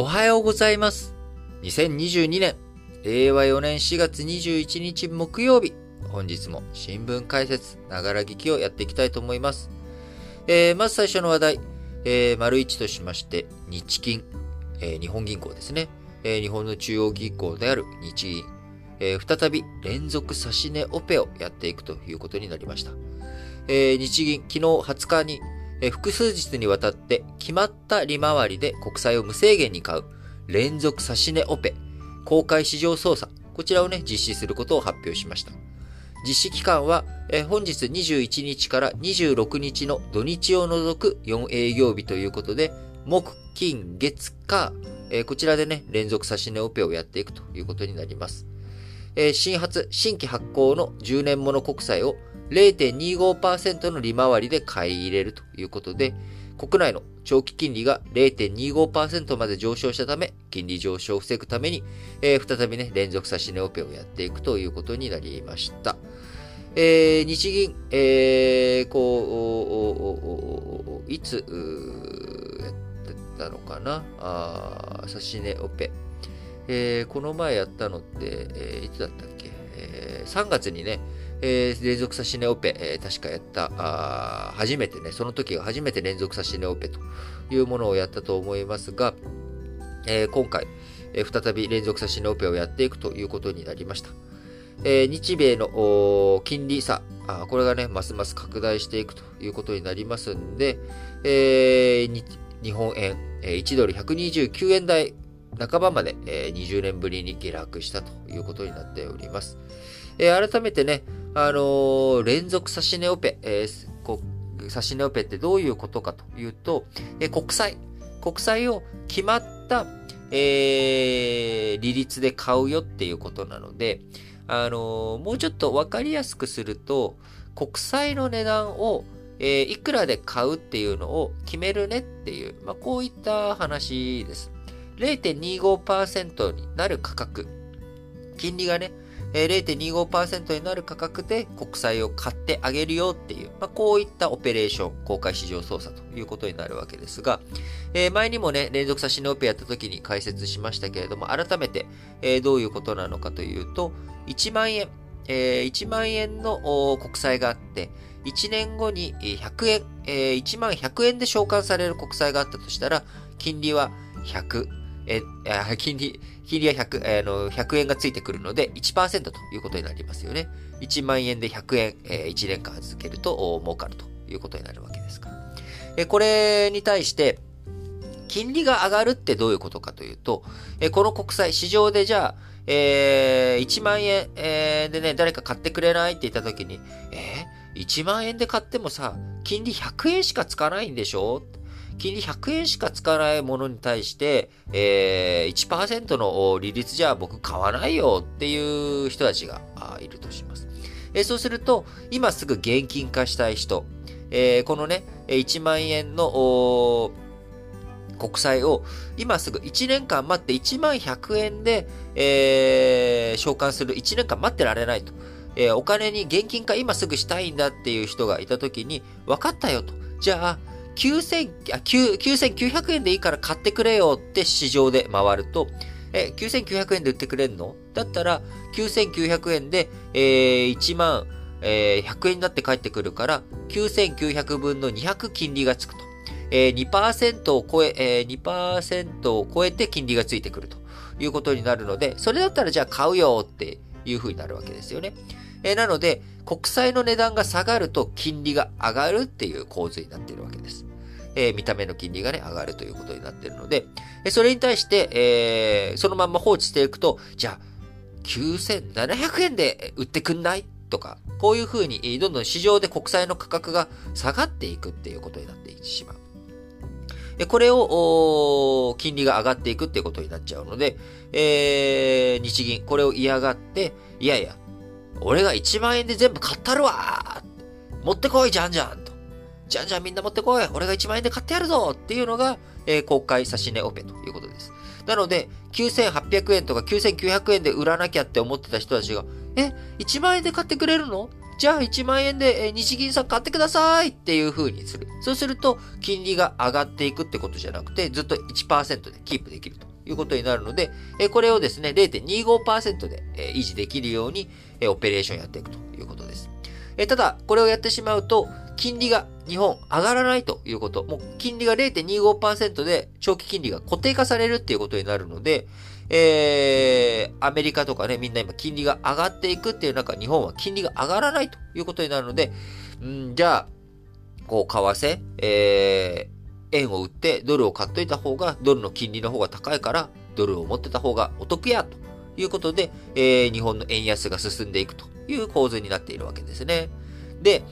おはようございます。2022年、令和4年4月21日木曜日、本日も新聞解説、ながら聞きをやっていきたいと思います。えー、まず最初の話題、えー、丸一としまして、日銀、えー日本銀行ですね。えー日本の中央銀行である日銀、えー再び連続指し値オペをやっていくということになりました。えー日銀、昨日20日に、複数日にわたって決まった利回りで国債を無制限に買う連続指し値オペ、公開市場操作、こちらをね、実施することを発表しました。実施期間は、本日21日から26日の土日を除く4営業日ということで、木、金、月、火、こちらでね、連続指し値オペをやっていくということになります。え新発、新規発行の10年物国債を0.25%の利回りで買い入れるということで、国内の長期金利が0.25%まで上昇したため、金利上昇を防ぐために、えー再びね、連続指し値オペをやっていくということになりました。えー日銀、えーこう、いつ、やってたのかな？あー指し値オペ。えーこの前やったのって、えーいつだったっけ、えー ?3 月にね、えー連続指し値オペ、えー確かやったあ、初めてね、その時が初めて連続指し値オペというものをやったと思いますが、えー今回、えー再び連続指し値オペをやっていくということになりました。えー日米の金利差、これがね、ますます拡大していくということになりますんで、えー日本円、えー1ドル129円台半ばまで、えー20年ぶりに下落したということになっております。えー改めてね、あのー連続指し値オペ、えーこう指し値オペってどういうことかというと、えー国債、国債を決まった、えー利率で買うよっていうことなので、あのーもうちょっとわかりやすくすると、国債の値段を、えーいくらで買うっていうのを決めるねっていう、まあ、こういった話です。0.25%になる価格。金利がね、え0.25%になる価格で国債を買ってあげるよっていう、まあ、こういったオペレーション、公開市場操作ということになるわけですが、えー前にもね、連続差し値オペやった時に解説しましたけれども、改めて、えーどういうことなのかというと、1万円、えー1万円の国債があって、1年後に100円、えー1万100円で償還される国債があったとしたら、金利は100、え金利、金利は100、えーあの100円がついてくるので1%ということになりますよね。1万円で100円、えー1年間預けると儲かるということになるわけですから。えこれに対して、金利が上がるってどういうことかというと、えこの国債、市場でじゃあ、えー1万円、えーでね、誰か買ってくれないって言った時に、えー、1万円で買ってもさ、金利100円しかつかないんでしょ？金利100円しかつかないものに対して、えー、1%の利率じゃ僕買わないよっていう人たちがいるとします。えーそうすると、今すぐ現金化したい人、えーこのね、1万円の国債を今すぐ1年間待って1万100円で、えー償還する1年間待ってられないと。えーお金に現金化今すぐしたいんだっていう人がいたときに、分かったよと。じゃあ、9000、あ、9900円でいいから買ってくれよって市場で回ると、え、9900円で売ってくれんの？だったら、9900円で、えー1万、えー100円になって帰ってくるから、9900分の200金利がつくと。えー2%を超え、えー2%を超えて金利がついてくるということになるので、それだったらじゃあ買うよっていう風になるわけですよね。えーなので、国債の値段が下がると金利が上がるっていう構図になっているわけです。え見た目の金利がね、上がるということになっているので、えそれに対して、えそのまま放置していくと、じゃあ、9700円で売ってくんない？とか、こういう風に、どんどん市場で国債の価格が下がっていくっていうことになってしまう。えこれを、お金利が上がっていくっていうことになっちゃうので、えー日銀、これを嫌がって、いやいや、俺が1万円で全部買ったるわ持ってこい、じゃんじゃんと。じゃんじゃんみんな持ってこい俺が1万円で買ってやるぞっていうのが、えー公開指し値オペということです。なので、9800円とか9900円で売らなきゃって思ってた人たちが、え、1万円で買ってくれるの？じゃあ1万円でえ日銀さん買ってくださいっていう風にする。そうすると、金利が上がっていくってことじゃなくて、ずっと1%でキープできるということになるので、えこれをですね、0.25%でえ維持できるようにえオペレーションやっていくということです。えただ、これをやってしまうと、金利が日本上がらないということ、もう金利が0.25%で長期金利が固定化されるっていうことになるので、えー、アメリカとかね、みんな今金利が上がっていくっていう中、日本は金利が上がらないということになるので、んじゃあ、こう、為替、えー、円を売ってドルを買っといた方が、ドルの金利の方が高いから、ドルを持ってた方がお得や、ということで、えー、日本の円安が進んでいくという構図になっているわけですね。で、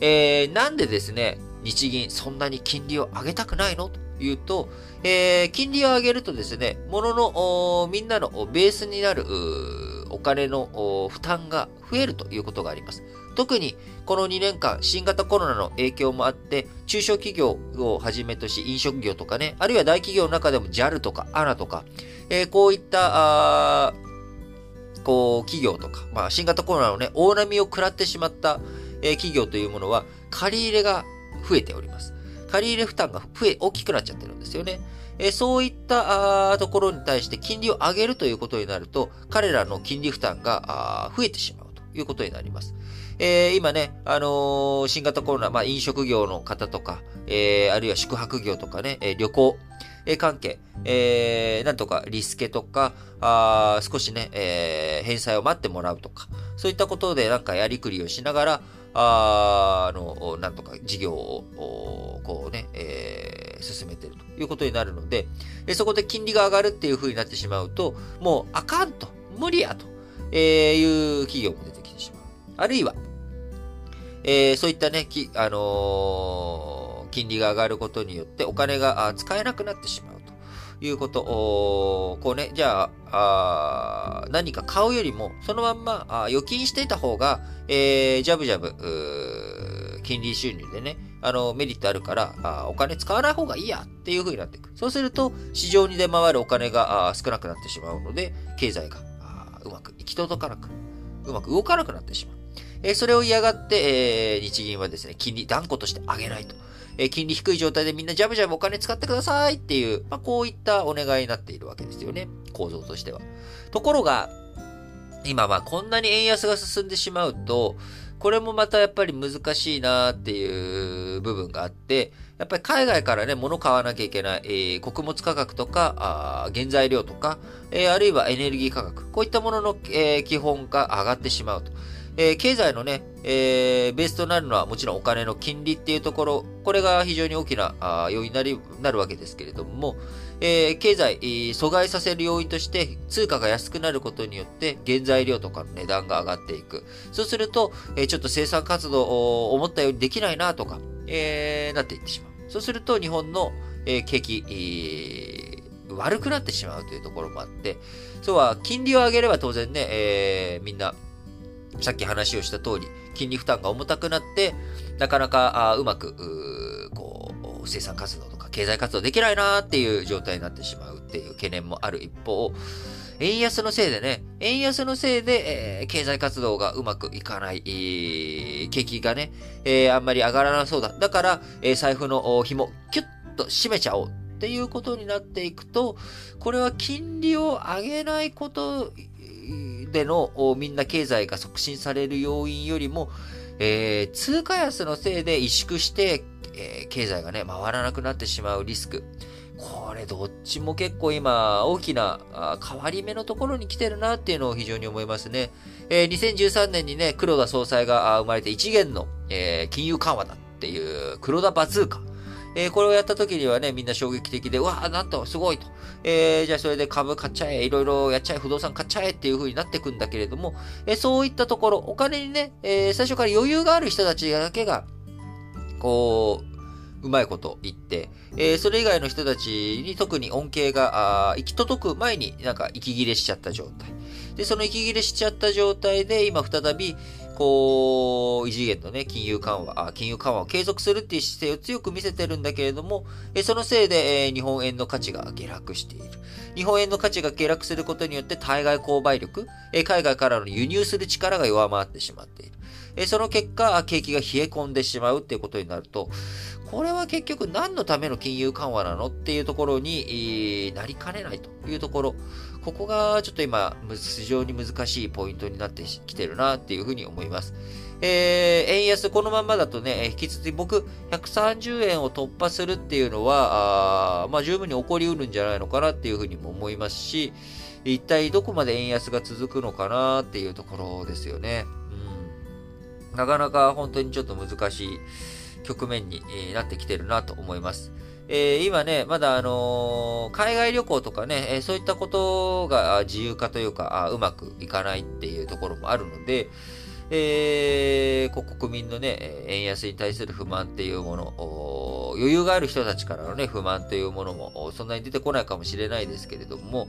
えー、なんでですね、日銀そんなに金利を上げたくないの？というと、えー、金利を上げるとですね、ものの、みんなのベースになる、お金の負担が増えるということがあります。特にこの2年間、新型コロナの影響もあって、中小企業をはじめとし、飲食業とかね、あるいは大企業の中でも JAL とか ANA とか、えー、こういった、こう、企業とか、まあ、新型コロナのね、大波を食らってしまった、えー、企業というものは、借り入れが増えております。借り入れ負担が増え、大きくなっちゃってるんですよね。えそういったところに対して金利を上げるということになると、彼らの金利負担が増えてしまうということになります。えー、今ね、あのー、新型コロナ、まあ、飲食業の方とか、えー、あるいは宿泊業とかね、え旅行、え関係、えなんとかリスケとか、あ少しね、え返済を待ってもらうとか、そういったことでなんかやりくりをしながら、あの、なんとか事業を、こうね、えー、進めてるということになるので、でそこで金利が上がるっていう風になってしまうと、もうあかんと、無理やと、えいう企業も出てきてしまう。あるいは、えー、そういったね、きあのー、金利が上がることによってお金が使えなくなってしまう。いうこと、こうね、じゃあ、あ何か買うよりも、そのまんまあ預金していた方が、えー、ジャブジャブ、金利収入でね、あの、メリットあるからあ、お金使わない方がいいやっていう風になっていく。そうすると、市場に出回るお金があ少なくなってしまうので、経済があうまく行き届かなく、うまく動かなくなってしまう。えー、それを嫌がって、えー、日銀はですね、金利断固として上げないと。え金利低い状態でみんなジャブジャブお金使ってくださいっていう、まあ、こういったお願いになっているわけですよね。構造としては。ところが、今はこんなに円安が進んでしまうと、これもまたやっぱり難しいなっていう部分があって、やっぱり海外からね、物買わなきゃいけない、えー、穀物価格とか、あ原材料とか、えー、あるいはエネルギー価格、こういったものの、えー、基本が上がってしまうと。えー、経済のね、えー、ベースとなるのはもちろんお金の金利っていうところ、これが非常に大きな要因になりなるわけですけれども、えー、経済、阻害させる要因として通貨が安くなることによって原材料とかの値段が上がっていく。そうすると、えー、ちょっと生産活動を思ったようにできないなとか、えー、なっていってしまう。そうすると日本の、えー、景気、えー、悪くなってしまうというところもあって、そうは金利を上げれば当然ね、えー、みんなさっき話をした通り、金利負担が重たくなって、なかなかあうまく、うこう、生産活動とか経済活動できないなっていう状態になってしまうっていう懸念もある一方、円安のせいでね、円安のせいで、えー、経済活動がうまくいかない、えー、景気がね、えー、あんまり上がらなそうだ。だから、え財布の紐、キュッと締めちゃおうっていうことになっていくと、これは金利を上げないことでのみんな経済が促進される要因よりも、えー、通貨安のせいで萎縮して、えー、経済がね、回らなくなってしまうリスク。これどっちも結構今大きな変わり目のところに来てるなっていうのを非常に思いますね。えー、2013年にね、黒田総裁が生まれて一元の、えー、金融緩和だっていう黒田バズーカ。えー、これをやった時にはね、みんな衝撃的で、うわーなんとすごいと。えー、じゃあそれで株買っちゃえ、いろいろやっちゃえ、不動産買っちゃえっていう風になってくんだけれども、えー、そういったところ、お金にね、えー、最初から余裕がある人たちだけが、こう、うまいこと言って、えー、それ以外の人たちに特に恩恵が、あ行き届く前になんか息切れしちゃった状態。で、その息切れしちゃった状態で、今再び、こう、異次元のね、金融緩和、金融緩和を継続するっていう姿勢を強く見せてるんだけれども、えそのせいで、え日本円の価値が下落している。日本円の価値が下落することによって対外購買力、え海外からの輸入する力が弱まってしまっている。えその結果、景気が冷え込んでしまうっていうことになると、これは結局何のための金融緩和なのっていうところに、なりかねないというところ。ここがちょっと今、非常に難しいポイントになってきてるなっていうふうに思います。えー、円安このままだとね、引き続き僕、130円を突破するっていうのは、あまあ十分に起こりうるんじゃないのかなっていうふうにも思いますし、一体どこまで円安が続くのかなっていうところですよね。なかなか本当にちょっと難しい局面になってきてるなと思います。えー、今ね、まだあのー、海外旅行とかね、えー、そういったことが自由化というか、うまくいかないっていうところもあるので、えー、国民のね、円安に対する不満っていうもの、余裕がある人たちからのね、不満というものもそんなに出てこないかもしれないですけれども、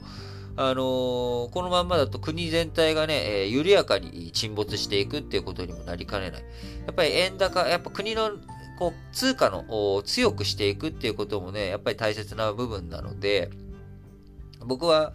あのー、このまんまだと国全体がね、えー、緩やかに沈没していくっていうことにもなりかねない。やっぱり円高、やっぱ国のこう通貨の強くしていくっていうこともね、やっぱり大切な部分なので、僕は、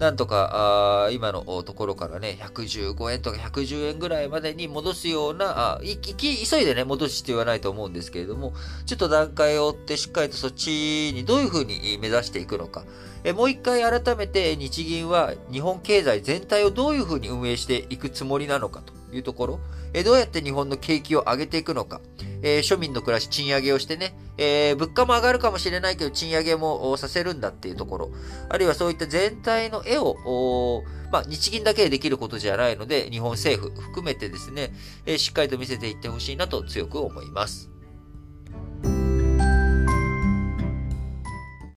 なんとか、あ今のところからね、115円とか110円ぐらいまでに戻すような、あい急いでね、戻すってはないと思うんですけれども、ちょっと段階を追ってしっかりとそっちにどういうふうに目指していくのか。えもう一回改めて日銀は日本経済全体をどういうふうに運営していくつもりなのかというところ、えどうやって日本の景気を上げていくのか、え、庶民の暮らし賃上げをしてね、え、物価も上がるかもしれないけど賃上げもさせるんだっていうところ、あるいはそういった全体の絵を、まあ、日銀だけでできることじゃないので、日本政府含めてですね、え、しっかりと見せていってほしいなと強く思います。